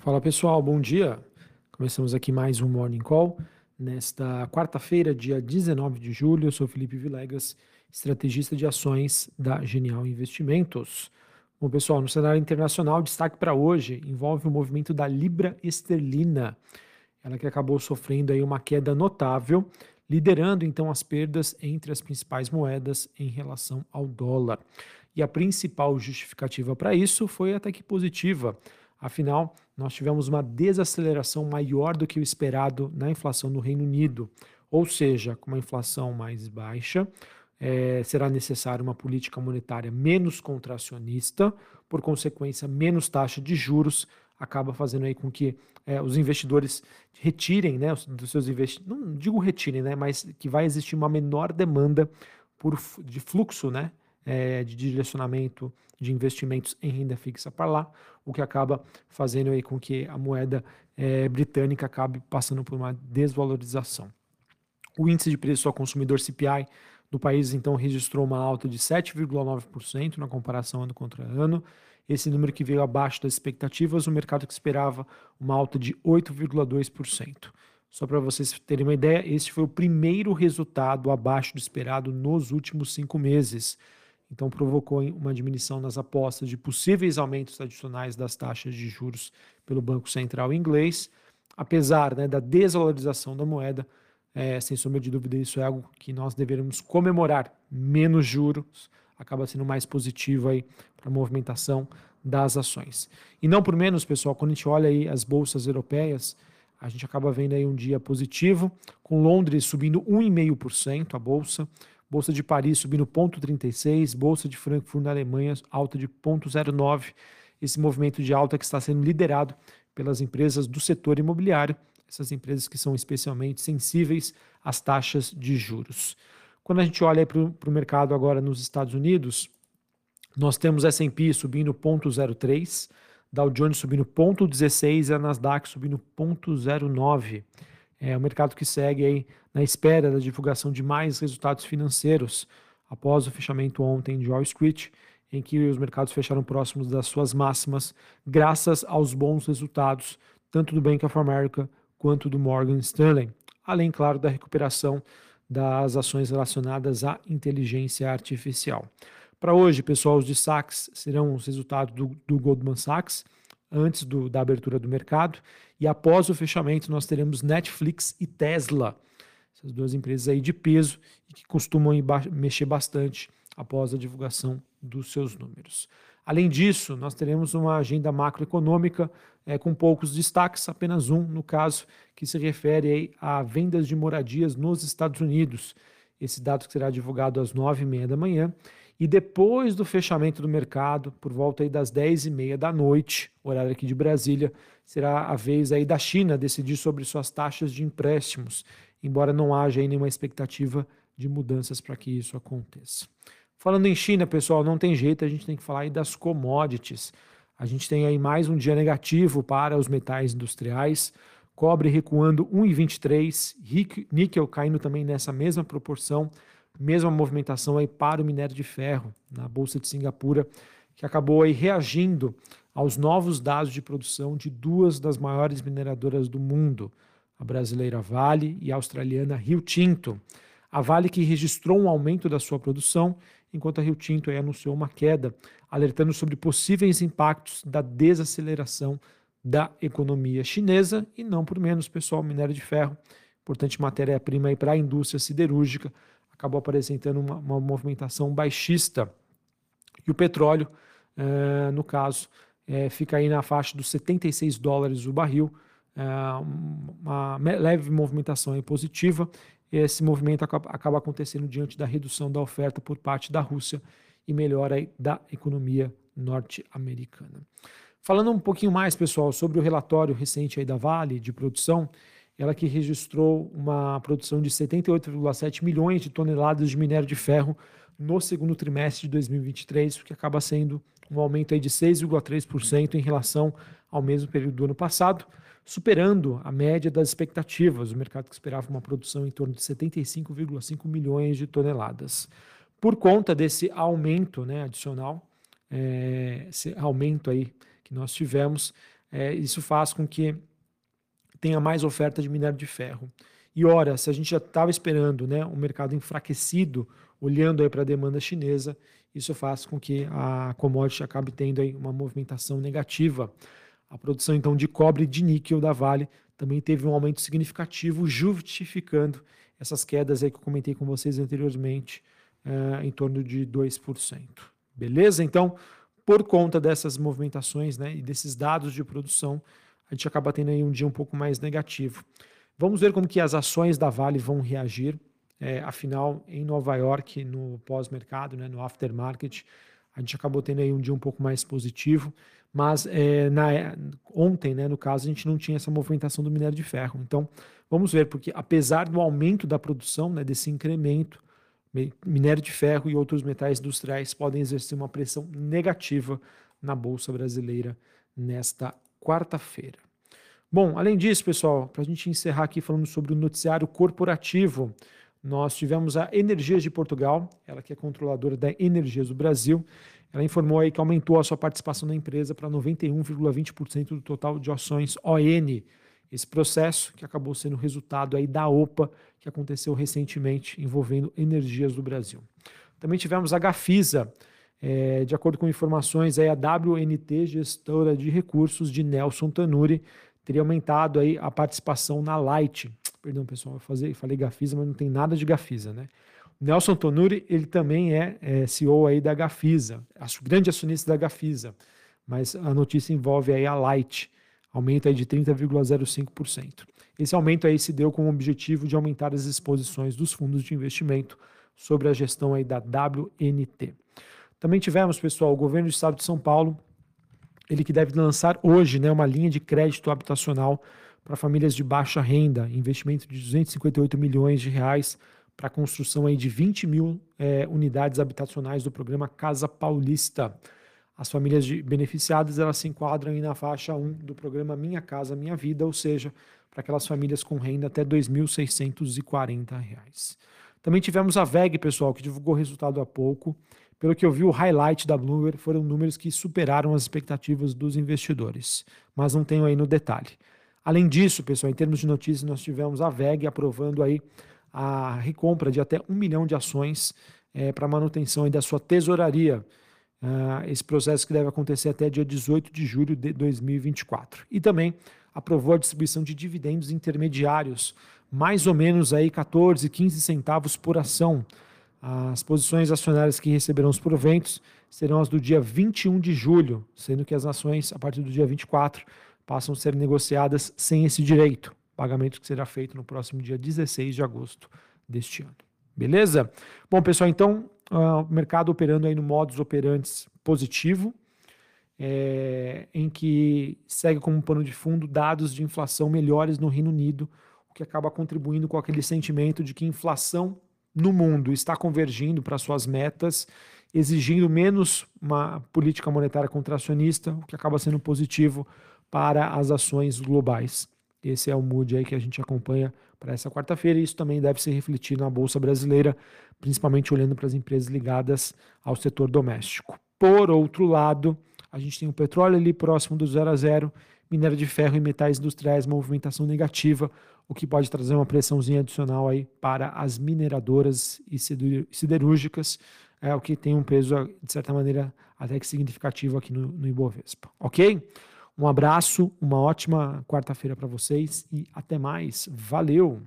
Fala pessoal, bom dia. Começamos aqui mais um Morning Call. Nesta quarta-feira, dia 19 de julho, eu sou Felipe Vilegas, estrategista de ações da Genial Investimentos. Bom, pessoal, no cenário internacional, destaque para hoje envolve o movimento da libra esterlina, ela que acabou sofrendo aí uma queda notável, liderando então as perdas entre as principais moedas em relação ao dólar. E a principal justificativa para isso foi até que positiva Afinal, nós tivemos uma desaceleração maior do que o esperado na inflação no Reino Unido, ou seja, com uma inflação mais baixa, é, será necessária uma política monetária menos contracionista, por consequência, menos taxa de juros, acaba fazendo aí com que é, os investidores retirem né, dos seus investimentos, não digo retirem, né, mas que vai existir uma menor demanda por, de fluxo né, é, de direcionamento de investimentos em renda fixa para lá, o que acaba fazendo aí com que a moeda é, britânica acabe passando por uma desvalorização. O índice de preço ao consumidor CPI do país então registrou uma alta de 7,9% na comparação ano contra ano. Esse número que veio abaixo das expectativas, o mercado que esperava uma alta de 8,2%. Só para vocês terem uma ideia, esse foi o primeiro resultado abaixo do esperado nos últimos cinco meses. Então, provocou uma diminuição nas apostas de possíveis aumentos adicionais das taxas de juros pelo Banco Central inglês. Apesar né, da desvalorização da moeda, é, sem sombra de dúvida, isso é algo que nós deveremos comemorar. Menos juros acaba sendo mais positivo aí para a movimentação das ações. E não por menos, pessoal, quando a gente olha aí as bolsas europeias, a gente acaba vendo aí um dia positivo, com Londres subindo 1,5% a bolsa, Bolsa de Paris subindo 0,36, Bolsa de Frankfurt na Alemanha alta de 0,09. Esse movimento de alta que está sendo liderado pelas empresas do setor imobiliário, essas empresas que são especialmente sensíveis às taxas de juros. Quando a gente olha para o mercado agora nos Estados Unidos, nós temos S&P subindo 0,03, Dow Jones subindo 0,16 e a Nasdaq subindo 0,09. É o mercado que segue aí na espera da divulgação de mais resultados financeiros após o fechamento ontem de Wall Street, em que os mercados fecharam próximos das suas máximas, graças aos bons resultados tanto do Bank of America quanto do Morgan Stanley, além, claro, da recuperação das ações relacionadas à inteligência artificial. Para hoje, pessoal, os destaques serão os resultados do, do Goldman Sachs, antes do, da abertura do mercado. E após o fechamento, nós teremos Netflix e Tesla, essas duas empresas aí de peso e que costumam mexer bastante após a divulgação dos seus números. Além disso, nós teremos uma agenda macroeconômica é, com poucos destaques, apenas um, no caso, que se refere a vendas de moradias nos Estados Unidos. Esse dado será divulgado às nove e meia da manhã. E depois do fechamento do mercado, por volta das 10 e meia da noite, horário aqui de Brasília, será a vez aí da China decidir sobre suas taxas de empréstimos, embora não haja nenhuma expectativa de mudanças para que isso aconteça. Falando em China, pessoal, não tem jeito, a gente tem que falar aí das commodities. A gente tem aí mais um dia negativo para os metais industriais, cobre recuando 1,23, níquel caindo também nessa mesma proporção, mesma movimentação aí para o minério de ferro na Bolsa de Singapura, que acabou aí reagindo aos novos dados de produção de duas das maiores mineradoras do mundo, a brasileira Vale e a australiana Rio Tinto. A Vale que registrou um aumento da sua produção, enquanto a Rio Tinto anunciou uma queda, alertando sobre possíveis impactos da desaceleração da economia chinesa e não por menos, pessoal, minério de ferro, importante matéria-prima para a indústria siderúrgica, acabou apresentando uma, uma movimentação baixista. E o petróleo, é, no caso, é, fica aí na faixa dos 76 dólares o barril, é, uma leve movimentação positiva. Esse movimento acaba, acontecendo diante da redução da oferta por parte da Rússia e melhora da economia norte-americana. Falando um pouquinho mais, pessoal, sobre o relatório recente aí da Vale de produção, ela que registrou uma produção de 78,7 milhões de toneladas de minério de ferro no segundo trimestre de 2023, o que acaba sendo um aumento aí de 6,3% em relação ao mesmo período do ano passado, superando a média das expectativas. O mercado que esperava uma produção em torno de 75,5 milhões de toneladas. Por conta desse aumento né, adicional, é, esse aumento aí que nós tivemos, é, isso faz com que tenha mais oferta de minério de ferro. E ora, se a gente já estava esperando né, um mercado enfraquecido, olhando para a demanda chinesa, isso faz com que a commodity acabe tendo aí uma movimentação negativa. A produção então de cobre e de níquel da Vale também teve um aumento significativo, justificando essas quedas aí que eu comentei com vocês anteriormente, é, em torno de 2%. Beleza? Então, por conta dessas movimentações né, e desses dados de produção, a gente acaba tendo aí um dia um pouco mais negativo. Vamos ver como que as ações da Vale vão reagir. É, afinal, em Nova York, no pós-mercado, né, no aftermarket, a gente acabou tendo aí um dia um pouco mais positivo, mas é, na, ontem, né, no caso, a gente não tinha essa movimentação do minério de ferro. Então, vamos ver, porque apesar do aumento da produção, né, desse incremento, minério de ferro e outros metais industriais podem exercer uma pressão negativa na Bolsa Brasileira nesta quarta-feira. Bom, além disso, pessoal, para a gente encerrar aqui falando sobre o noticiário corporativo, nós tivemos a Energias de Portugal, ela que é controladora da Energias do Brasil, ela informou aí que aumentou a sua participação na empresa para 91,20% do total de ações ON. Esse processo que acabou sendo resultado aí da OPA, que aconteceu recentemente envolvendo Energias do Brasil. Também tivemos a Gafisa, é, de acordo com informações, aí, a WNT, gestora de recursos de Nelson Tanuri, teria aumentado aí a participação na Light. Perdão, pessoal, eu falei, Gafisa, mas não tem nada de Gafisa, né? O Nelson Tonuri, ele também é, é CEO aí da Gafisa, grande acionista da Gafisa, mas a notícia envolve aí a Light, aumento aí de 30,05%. Esse aumento aí se deu com o objetivo de aumentar as exposições dos fundos de investimento sobre a gestão aí da WNT. Também tivemos, pessoal, o governo do estado de São Paulo, ele que deve lançar hoje né, uma linha de crédito habitacional para famílias de baixa renda, investimento de 258 milhões de reais para a construção aí de 20 mil é, unidades habitacionais do programa Casa Paulista. As famílias de beneficiadas elas se enquadram na faixa 1 do programa Minha Casa Minha Vida, ou seja, para aquelas famílias com renda até R$ 2.640. Também tivemos a VEG, pessoal, que divulgou resultado há pouco. Pelo que eu vi, o highlight da Bloomberg foram números que superaram as expectativas dos investidores, mas não tenho aí no detalhe. Além disso, pessoal, em termos de notícias, nós tivemos a VEG aprovando aí a recompra de até um milhão de ações é, para manutenção da sua tesouraria. Uh, esse processo que deve acontecer até dia 18 de julho de 2024. E também aprovou a distribuição de dividendos intermediários, mais ou menos aí 14, 15 centavos por ação. As posições acionárias que receberão os proventos serão as do dia 21 de julho, sendo que as ações, a partir do dia 24, passam a ser negociadas sem esse direito pagamento que será feito no próximo dia 16 de agosto deste ano. Beleza? Bom, pessoal, então, uh, o mercado operando aí no modus operantes positivo, é, em que segue como pano de fundo dados de inflação melhores no Reino Unido, o que acaba contribuindo com aquele sentimento de que inflação no mundo está convergindo para suas metas, exigindo menos uma política monetária contracionista, o que acaba sendo positivo para as ações globais. Esse é o mood aí que a gente acompanha para essa quarta-feira e isso também deve se refletir na Bolsa Brasileira, principalmente olhando para as empresas ligadas ao setor doméstico. Por outro lado, a gente tem o petróleo ali próximo do zero a zero, minério de ferro e metais industriais, movimentação negativa, o que pode trazer uma pressãozinha adicional aí para as mineradoras e siderúrgicas, é o que tem um peso, de certa maneira, até que significativo aqui no, no Ibovespa. Ok? Um abraço, uma ótima quarta-feira para vocês e até mais. Valeu!